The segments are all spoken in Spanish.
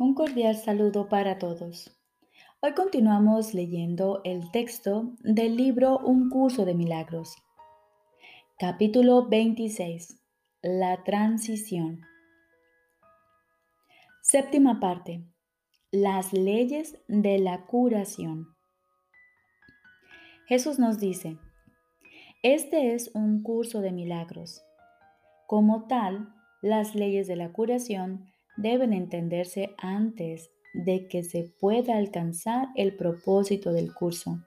Un cordial saludo para todos. Hoy continuamos leyendo el texto del libro Un curso de milagros. Capítulo 26. La transición. Séptima parte. Las leyes de la curación. Jesús nos dice, este es un curso de milagros. Como tal, las leyes de la curación deben entenderse antes de que se pueda alcanzar el propósito del curso.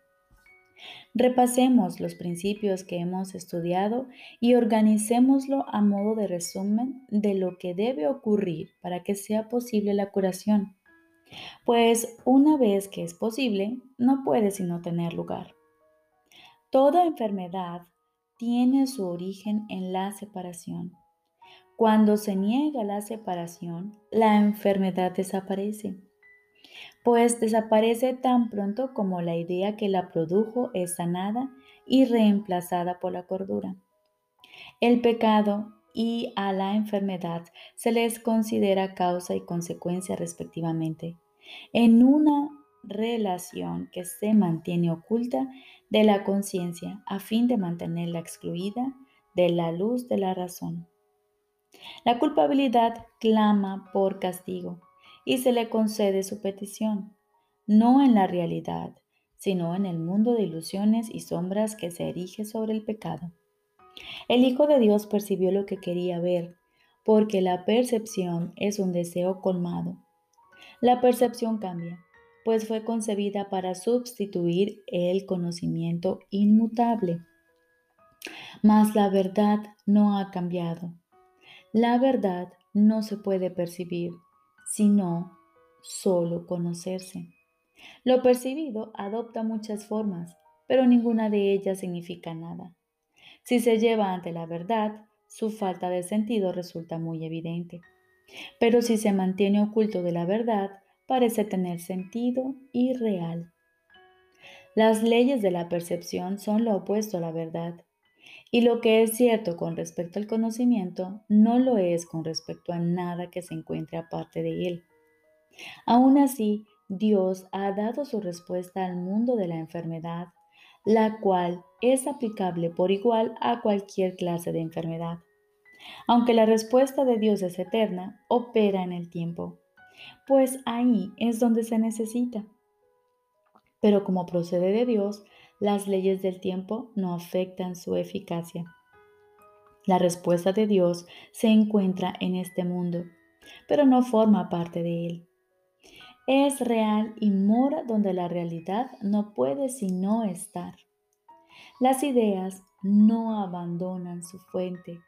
Repasemos los principios que hemos estudiado y organicémoslo a modo de resumen de lo que debe ocurrir para que sea posible la curación. Pues una vez que es posible, no puede sino tener lugar. Toda enfermedad tiene su origen en la separación. Cuando se niega la separación, la enfermedad desaparece, pues desaparece tan pronto como la idea que la produjo es sanada y reemplazada por la cordura. El pecado y a la enfermedad se les considera causa y consecuencia respectivamente, en una relación que se mantiene oculta de la conciencia a fin de mantenerla excluida de la luz de la razón. La culpabilidad clama por castigo y se le concede su petición, no en la realidad, sino en el mundo de ilusiones y sombras que se erige sobre el pecado. El Hijo de Dios percibió lo que quería ver, porque la percepción es un deseo colmado. La percepción cambia, pues fue concebida para sustituir el conocimiento inmutable. Mas la verdad no ha cambiado. La verdad no se puede percibir, sino solo conocerse. Lo percibido adopta muchas formas, pero ninguna de ellas significa nada. Si se lleva ante la verdad, su falta de sentido resulta muy evidente. Pero si se mantiene oculto de la verdad, parece tener sentido y real. Las leyes de la percepción son lo opuesto a la verdad. Y lo que es cierto con respecto al conocimiento no lo es con respecto a nada que se encuentre aparte de él. Aún así, Dios ha dado su respuesta al mundo de la enfermedad, la cual es aplicable por igual a cualquier clase de enfermedad. Aunque la respuesta de Dios es eterna, opera en el tiempo, pues ahí es donde se necesita. Pero como procede de Dios, las leyes del tiempo no afectan su eficacia. La respuesta de Dios se encuentra en este mundo, pero no forma parte de él. Es real y mora donde la realidad no puede sino estar. Las ideas no abandonan su fuente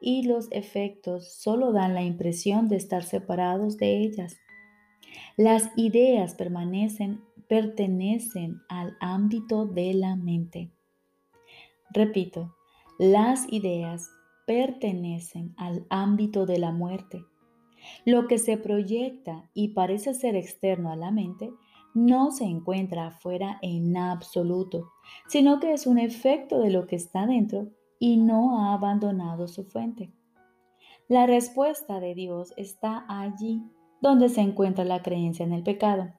y los efectos solo dan la impresión de estar separados de ellas. Las ideas permanecen pertenecen al ámbito de la mente. Repito, las ideas pertenecen al ámbito de la muerte. Lo que se proyecta y parece ser externo a la mente no se encuentra afuera en absoluto, sino que es un efecto de lo que está dentro y no ha abandonado su fuente. La respuesta de Dios está allí donde se encuentra la creencia en el pecado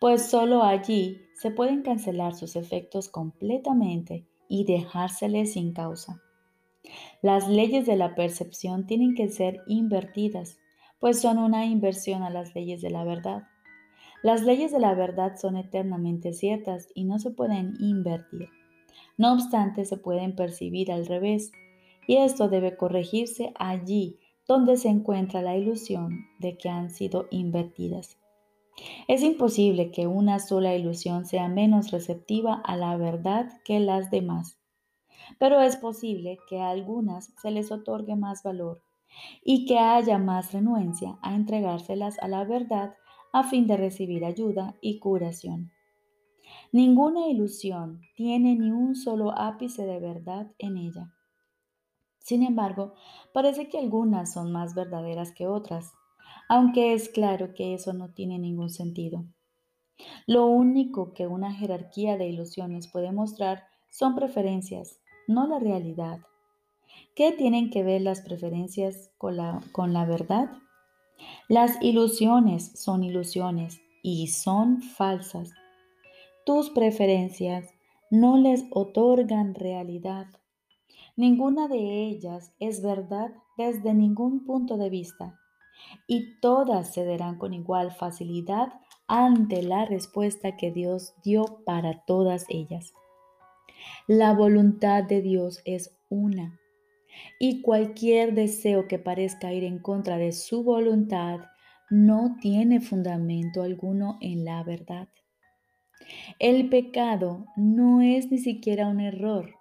pues solo allí se pueden cancelar sus efectos completamente y dejárseles sin causa. Las leyes de la percepción tienen que ser invertidas, pues son una inversión a las leyes de la verdad. Las leyes de la verdad son eternamente ciertas y no se pueden invertir. No obstante, se pueden percibir al revés, y esto debe corregirse allí donde se encuentra la ilusión de que han sido invertidas. Es imposible que una sola ilusión sea menos receptiva a la verdad que las demás, pero es posible que a algunas se les otorgue más valor y que haya más renuencia a entregárselas a la verdad a fin de recibir ayuda y curación. Ninguna ilusión tiene ni un solo ápice de verdad en ella. Sin embargo, parece que algunas son más verdaderas que otras aunque es claro que eso no tiene ningún sentido. Lo único que una jerarquía de ilusiones puede mostrar son preferencias, no la realidad. ¿Qué tienen que ver las preferencias con la, con la verdad? Las ilusiones son ilusiones y son falsas. Tus preferencias no les otorgan realidad. Ninguna de ellas es verdad desde ningún punto de vista y todas cederán con igual facilidad ante la respuesta que Dios dio para todas ellas. La voluntad de Dios es una y cualquier deseo que parezca ir en contra de su voluntad no tiene fundamento alguno en la verdad. El pecado no es ni siquiera un error,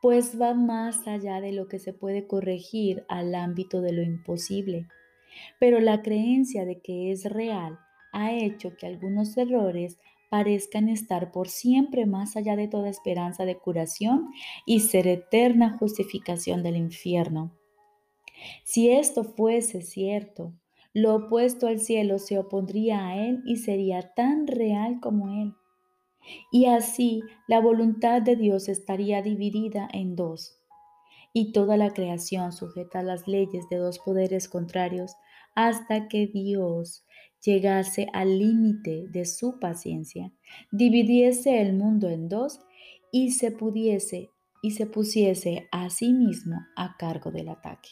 pues va más allá de lo que se puede corregir al ámbito de lo imposible. Pero la creencia de que es real ha hecho que algunos errores parezcan estar por siempre más allá de toda esperanza de curación y ser eterna justificación del infierno. Si esto fuese cierto, lo opuesto al cielo se opondría a él y sería tan real como él. Y así la voluntad de Dios estaría dividida en dos, y toda la creación sujeta a las leyes de dos poderes contrarios hasta que Dios llegase al límite de su paciencia, dividiese el mundo en dos y se pudiese y se pusiese a sí mismo a cargo del ataque.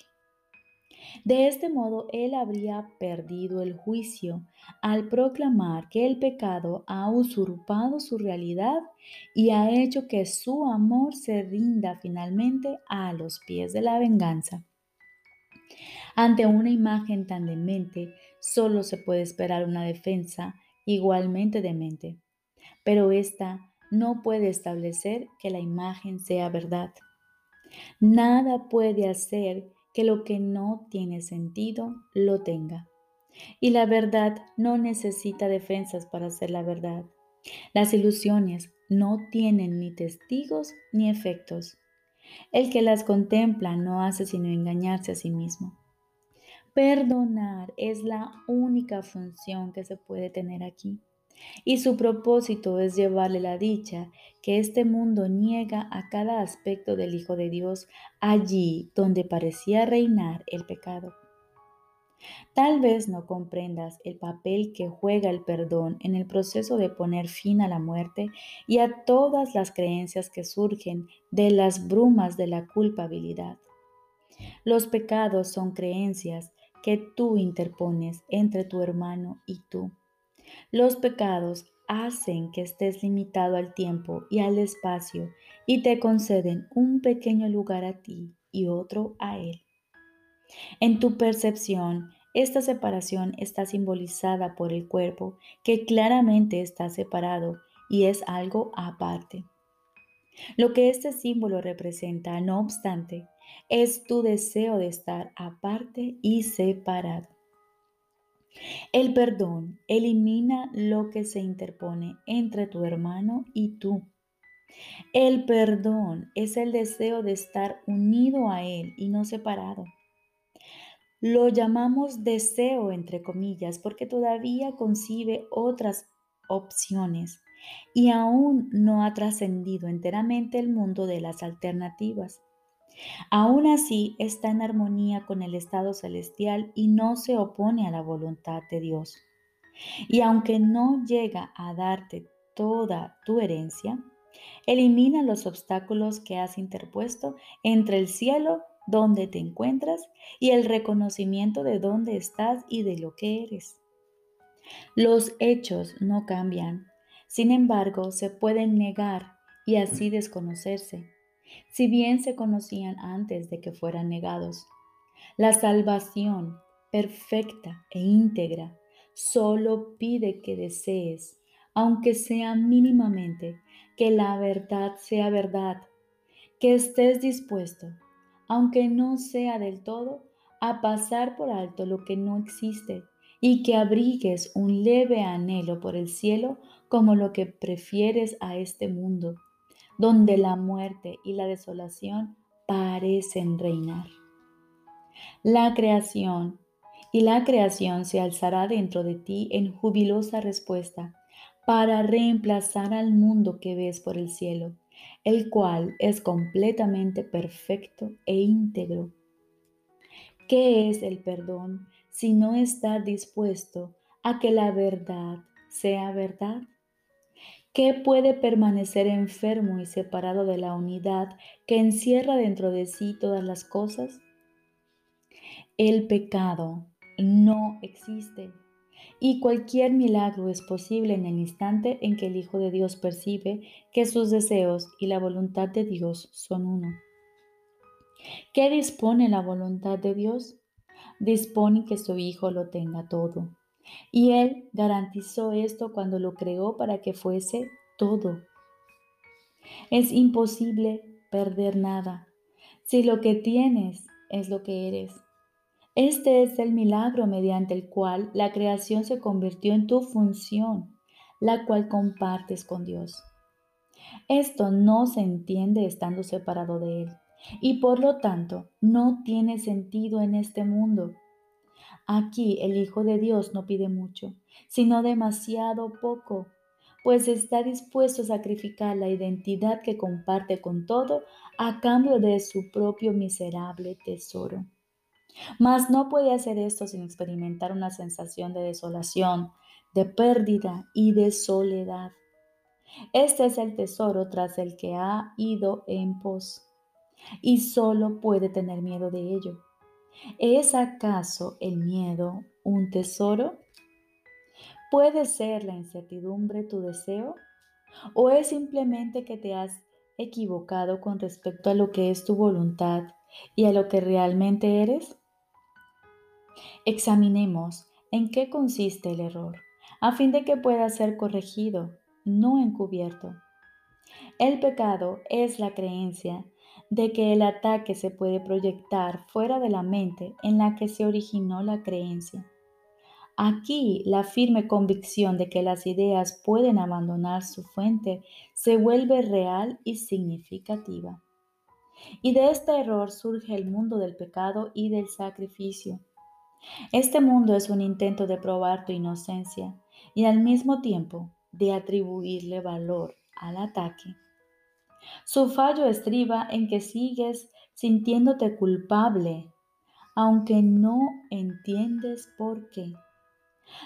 De este modo, él habría perdido el juicio al proclamar que el pecado ha usurpado su realidad y ha hecho que su amor se rinda finalmente a los pies de la venganza. Ante una imagen tan demente, solo se puede esperar una defensa igualmente demente, pero esta no puede establecer que la imagen sea verdad. Nada puede hacer que lo que no tiene sentido lo tenga. Y la verdad no necesita defensas para ser la verdad. Las ilusiones no tienen ni testigos ni efectos. El que las contempla no hace sino engañarse a sí mismo. Perdonar es la única función que se puede tener aquí. Y su propósito es llevarle la dicha que este mundo niega a cada aspecto del Hijo de Dios allí donde parecía reinar el pecado. Tal vez no comprendas el papel que juega el perdón en el proceso de poner fin a la muerte y a todas las creencias que surgen de las brumas de la culpabilidad. Los pecados son creencias que tú interpones entre tu hermano y tú. Los pecados hacen que estés limitado al tiempo y al espacio y te conceden un pequeño lugar a ti y otro a él. En tu percepción, esta separación está simbolizada por el cuerpo, que claramente está separado y es algo aparte. Lo que este símbolo representa, no obstante, es tu deseo de estar aparte y separado. El perdón elimina lo que se interpone entre tu hermano y tú. El perdón es el deseo de estar unido a Él y no separado. Lo llamamos deseo entre comillas porque todavía concibe otras opciones y aún no ha trascendido enteramente el mundo de las alternativas. Aún así está en armonía con el estado celestial y no se opone a la voluntad de Dios. Y aunque no llega a darte toda tu herencia, elimina los obstáculos que has interpuesto entre el cielo donde te encuentras y el reconocimiento de dónde estás y de lo que eres. Los hechos no cambian, sin embargo se pueden negar y así desconocerse si bien se conocían antes de que fueran negados. La salvación perfecta e íntegra solo pide que desees, aunque sea mínimamente, que la verdad sea verdad, que estés dispuesto, aunque no sea del todo, a pasar por alto lo que no existe y que abrigues un leve anhelo por el cielo como lo que prefieres a este mundo donde la muerte y la desolación parecen reinar. La creación y la creación se alzará dentro de ti en jubilosa respuesta para reemplazar al mundo que ves por el cielo, el cual es completamente perfecto e íntegro. ¿Qué es el perdón sino estar dispuesto a que la verdad sea verdad? ¿Qué puede permanecer enfermo y separado de la unidad que encierra dentro de sí todas las cosas? El pecado no existe y cualquier milagro es posible en el instante en que el Hijo de Dios percibe que sus deseos y la voluntad de Dios son uno. ¿Qué dispone la voluntad de Dios? Dispone que su Hijo lo tenga todo. Y Él garantizó esto cuando lo creó para que fuese todo. Es imposible perder nada si lo que tienes es lo que eres. Este es el milagro mediante el cual la creación se convirtió en tu función, la cual compartes con Dios. Esto no se entiende estando separado de Él y por lo tanto no tiene sentido en este mundo. Aquí el Hijo de Dios no pide mucho, sino demasiado poco, pues está dispuesto a sacrificar la identidad que comparte con todo a cambio de su propio miserable tesoro. Mas no puede hacer esto sin experimentar una sensación de desolación, de pérdida y de soledad. Este es el tesoro tras el que ha ido en pos y solo puede tener miedo de ello. ¿Es acaso el miedo un tesoro? ¿Puede ser la incertidumbre tu deseo? ¿O es simplemente que te has equivocado con respecto a lo que es tu voluntad y a lo que realmente eres? Examinemos en qué consiste el error, a fin de que pueda ser corregido, no encubierto. El pecado es la creencia de que el ataque se puede proyectar fuera de la mente en la que se originó la creencia. Aquí la firme convicción de que las ideas pueden abandonar su fuente se vuelve real y significativa. Y de este error surge el mundo del pecado y del sacrificio. Este mundo es un intento de probar tu inocencia y al mismo tiempo de atribuirle valor al ataque. Su fallo estriba en que sigues sintiéndote culpable, aunque no entiendes por qué.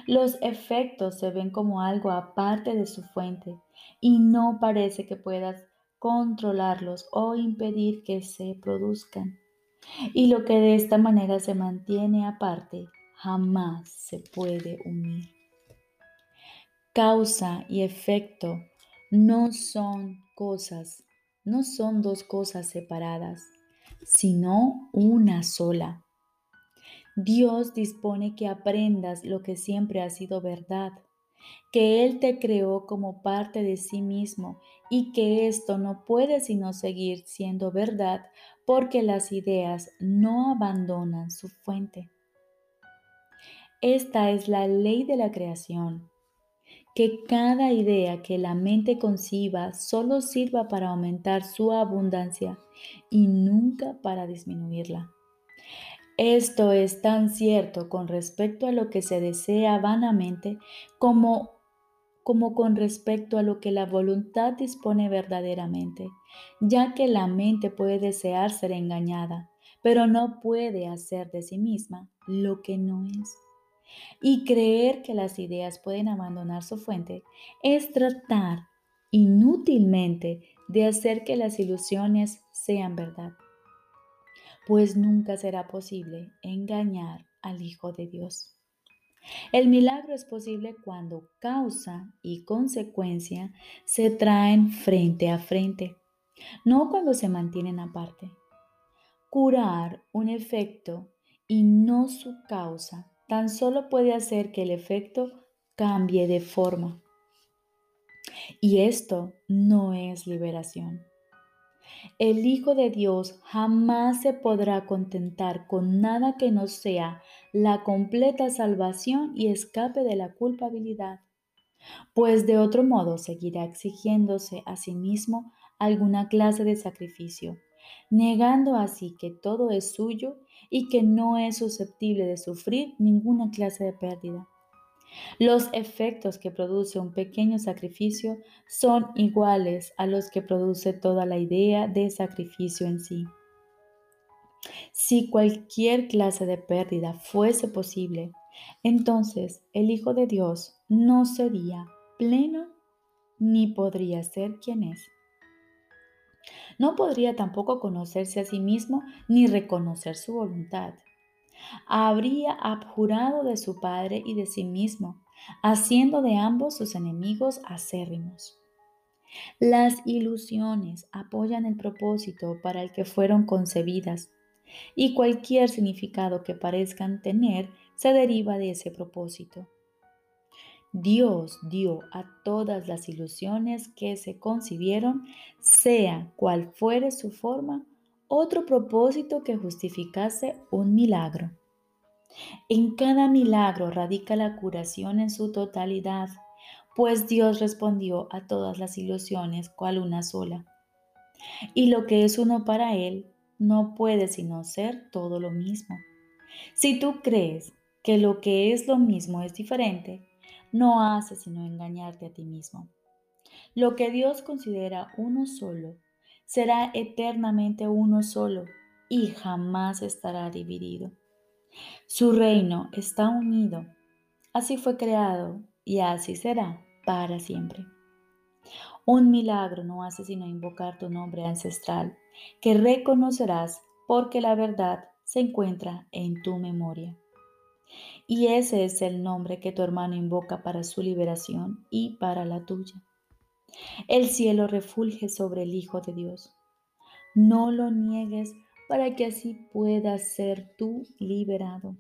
Los efectos se ven como algo aparte de su fuente y no parece que puedas controlarlos o impedir que se produzcan. Y lo que de esta manera se mantiene aparte jamás se puede unir. Causa y efecto no son cosas no son dos cosas separadas, sino una sola. Dios dispone que aprendas lo que siempre ha sido verdad, que Él te creó como parte de sí mismo y que esto no puede sino seguir siendo verdad porque las ideas no abandonan su fuente. Esta es la ley de la creación que cada idea que la mente conciba solo sirva para aumentar su abundancia y nunca para disminuirla. Esto es tan cierto con respecto a lo que se desea vanamente como, como con respecto a lo que la voluntad dispone verdaderamente, ya que la mente puede desear ser engañada, pero no puede hacer de sí misma lo que no es. Y creer que las ideas pueden abandonar su fuente es tratar inútilmente de hacer que las ilusiones sean verdad, pues nunca será posible engañar al Hijo de Dios. El milagro es posible cuando causa y consecuencia se traen frente a frente, no cuando se mantienen aparte. Curar un efecto y no su causa tan solo puede hacer que el efecto cambie de forma. Y esto no es liberación. El Hijo de Dios jamás se podrá contentar con nada que no sea la completa salvación y escape de la culpabilidad, pues de otro modo seguirá exigiéndose a sí mismo alguna clase de sacrificio, negando así que todo es suyo y que no es susceptible de sufrir ninguna clase de pérdida. Los efectos que produce un pequeño sacrificio son iguales a los que produce toda la idea de sacrificio en sí. Si cualquier clase de pérdida fuese posible, entonces el Hijo de Dios no sería pleno ni podría ser quien es. No podría tampoco conocerse a sí mismo ni reconocer su voluntad. Habría abjurado de su Padre y de sí mismo, haciendo de ambos sus enemigos acérrimos. Las ilusiones apoyan el propósito para el que fueron concebidas y cualquier significado que parezcan tener se deriva de ese propósito. Dios dio a todas las ilusiones que se concibieron, sea cual fuere su forma, otro propósito que justificase un milagro. En cada milagro radica la curación en su totalidad, pues Dios respondió a todas las ilusiones cual una sola. Y lo que es uno para Él no puede sino ser todo lo mismo. Si tú crees que lo que es lo mismo es diferente, no hace sino engañarte a ti mismo. Lo que Dios considera uno solo será eternamente uno solo y jamás estará dividido. Su reino está unido, así fue creado y así será para siempre. Un milagro no hace sino invocar tu nombre ancestral, que reconocerás porque la verdad se encuentra en tu memoria. Y ese es el nombre que tu hermano invoca para su liberación y para la tuya. El cielo refulge sobre el Hijo de Dios. No lo niegues para que así puedas ser tú liberado.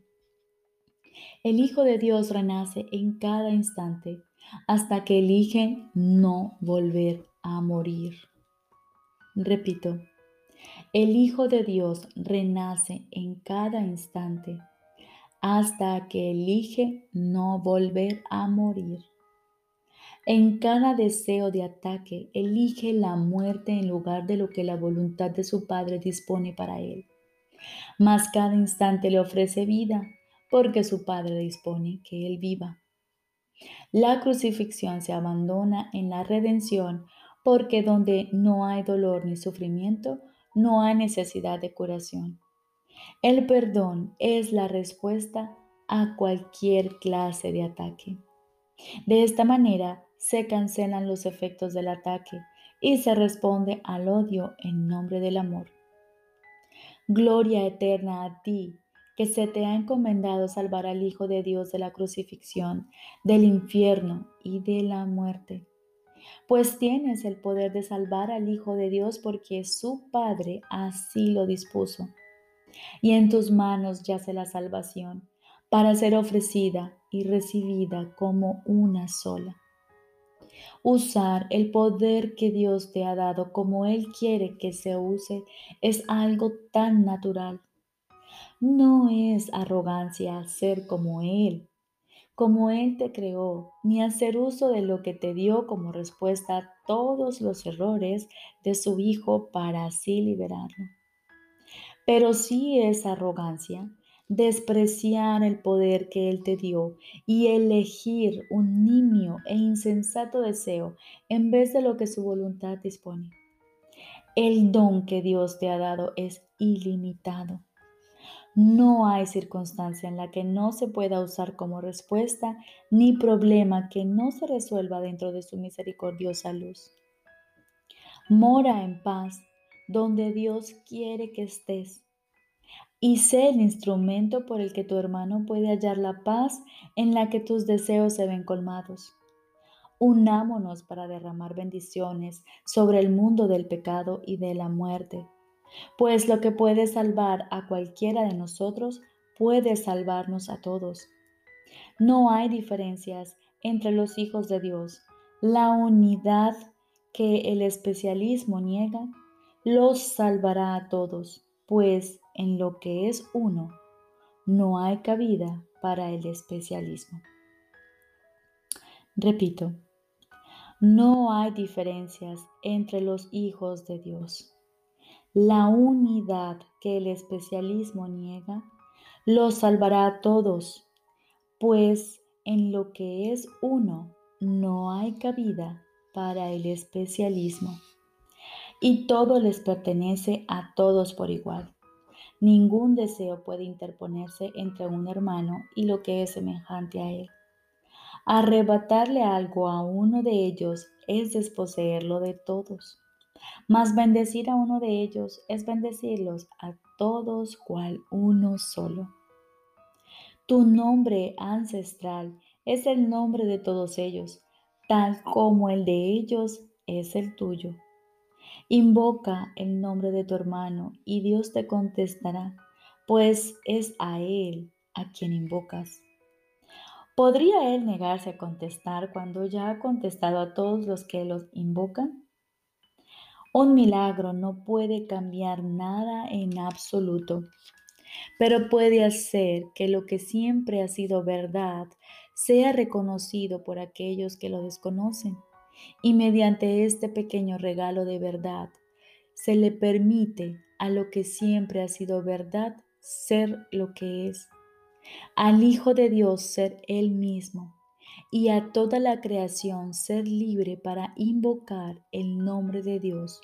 El Hijo de Dios renace en cada instante hasta que elige no volver a morir. Repito, el Hijo de Dios renace en cada instante hasta que elige no volver a morir. En cada deseo de ataque, elige la muerte en lugar de lo que la voluntad de su Padre dispone para él. Mas cada instante le ofrece vida, porque su Padre dispone que él viva. La crucifixión se abandona en la redención, porque donde no hay dolor ni sufrimiento, no hay necesidad de curación. El perdón es la respuesta a cualquier clase de ataque. De esta manera se cancelan los efectos del ataque y se responde al odio en nombre del amor. Gloria eterna a ti, que se te ha encomendado salvar al Hijo de Dios de la crucifixión, del infierno y de la muerte. Pues tienes el poder de salvar al Hijo de Dios porque su Padre así lo dispuso. Y en tus manos yace la salvación para ser ofrecida y recibida como una sola. Usar el poder que Dios te ha dado como Él quiere que se use es algo tan natural. No es arrogancia ser como Él, como Él te creó, ni hacer uso de lo que te dio como respuesta a todos los errores de su Hijo para así liberarlo. Pero sí es arrogancia despreciar el poder que Él te dio y elegir un nimio e insensato deseo en vez de lo que su voluntad dispone. El don que Dios te ha dado es ilimitado. No hay circunstancia en la que no se pueda usar como respuesta ni problema que no se resuelva dentro de su misericordiosa luz. Mora en paz donde Dios quiere que estés y sé el instrumento por el que tu hermano puede hallar la paz en la que tus deseos se ven colmados. Unámonos para derramar bendiciones sobre el mundo del pecado y de la muerte, pues lo que puede salvar a cualquiera de nosotros puede salvarnos a todos. No hay diferencias entre los hijos de Dios. La unidad que el especialismo niega los salvará a todos, pues en lo que es uno, no hay cabida para el especialismo. Repito, no hay diferencias entre los hijos de Dios. La unidad que el especialismo niega los salvará a todos, pues en lo que es uno no hay cabida para el especialismo. Y todo les pertenece a todos por igual Ningún deseo puede interponerse entre un hermano y lo que es semejante a él. Arrebatarle algo a uno de ellos es desposeerlo de todos. Mas bendecir a uno de ellos es bendecirlos a todos cual uno solo. Tu nombre ancestral es el nombre de todos ellos, tal como el de ellos es el tuyo. Invoca el nombre de tu hermano y Dios te contestará, pues es a Él a quien invocas. ¿Podría Él negarse a contestar cuando ya ha contestado a todos los que los invocan? Un milagro no puede cambiar nada en absoluto, pero puede hacer que lo que siempre ha sido verdad sea reconocido por aquellos que lo desconocen. Y mediante este pequeño regalo de verdad se le permite a lo que siempre ha sido verdad ser lo que es, al Hijo de Dios ser Él mismo y a toda la creación ser libre para invocar el nombre de Dios,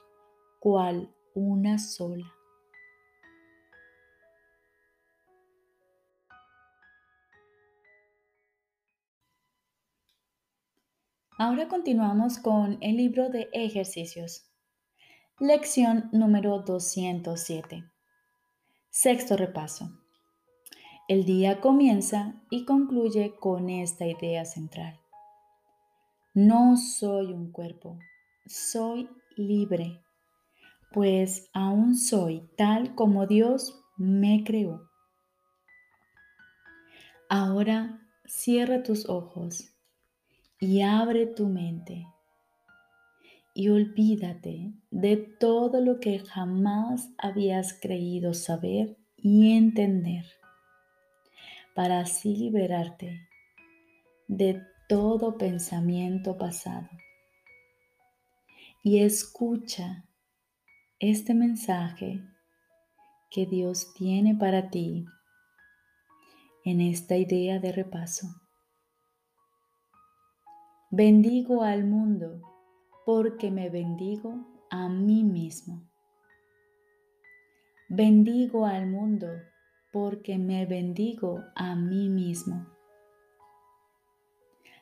cual una sola. Ahora continuamos con el libro de ejercicios. Lección número 207. Sexto repaso. El día comienza y concluye con esta idea central. No soy un cuerpo, soy libre, pues aún soy tal como Dios me creó. Ahora cierra tus ojos y abre tu mente y olvídate de todo lo que jamás habías creído saber y entender para así liberarte de todo pensamiento pasado. Y escucha este mensaje que Dios tiene para ti en esta idea de repaso. Bendigo al mundo porque me bendigo a mí mismo. Bendigo al mundo porque me bendigo a mí mismo.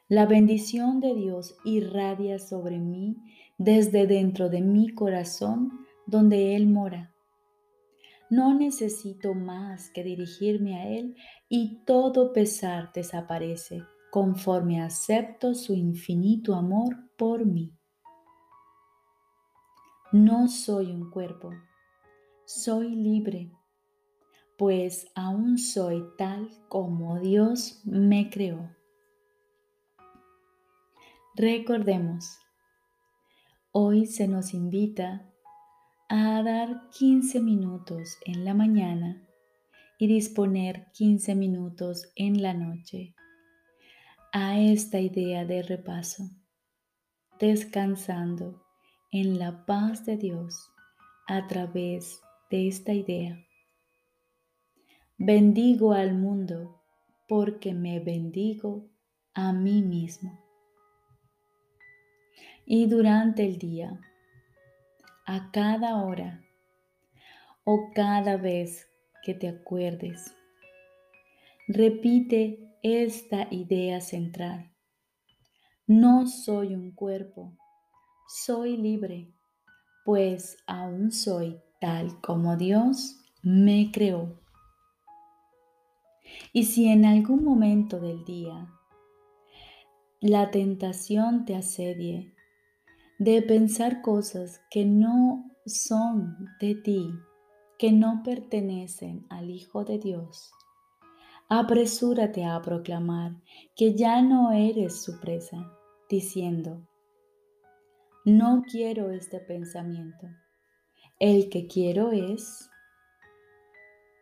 La bendición de Dios irradia sobre mí desde dentro de mi corazón donde Él mora. No necesito más que dirigirme a Él y todo pesar desaparece conforme acepto su infinito amor por mí. No soy un cuerpo, soy libre, pues aún soy tal como Dios me creó. Recordemos, hoy se nos invita a dar 15 minutos en la mañana y disponer 15 minutos en la noche a esta idea de repaso, descansando en la paz de Dios a través de esta idea. Bendigo al mundo porque me bendigo a mí mismo. Y durante el día, a cada hora o cada vez que te acuerdes, repite esta idea central. No soy un cuerpo, soy libre, pues aún soy tal como Dios me creó. Y si en algún momento del día la tentación te asedie de pensar cosas que no son de ti, que no pertenecen al Hijo de Dios, apresúrate a proclamar que ya no eres su presa, diciendo, no quiero este pensamiento, el que quiero es,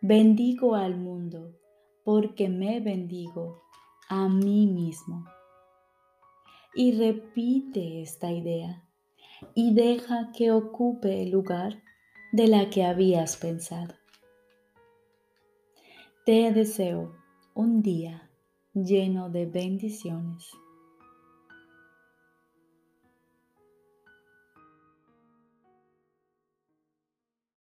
bendigo al mundo porque me bendigo a mí mismo. Y repite esta idea y deja que ocupe el lugar de la que habías pensado. Te deseo un día lleno de bendiciones.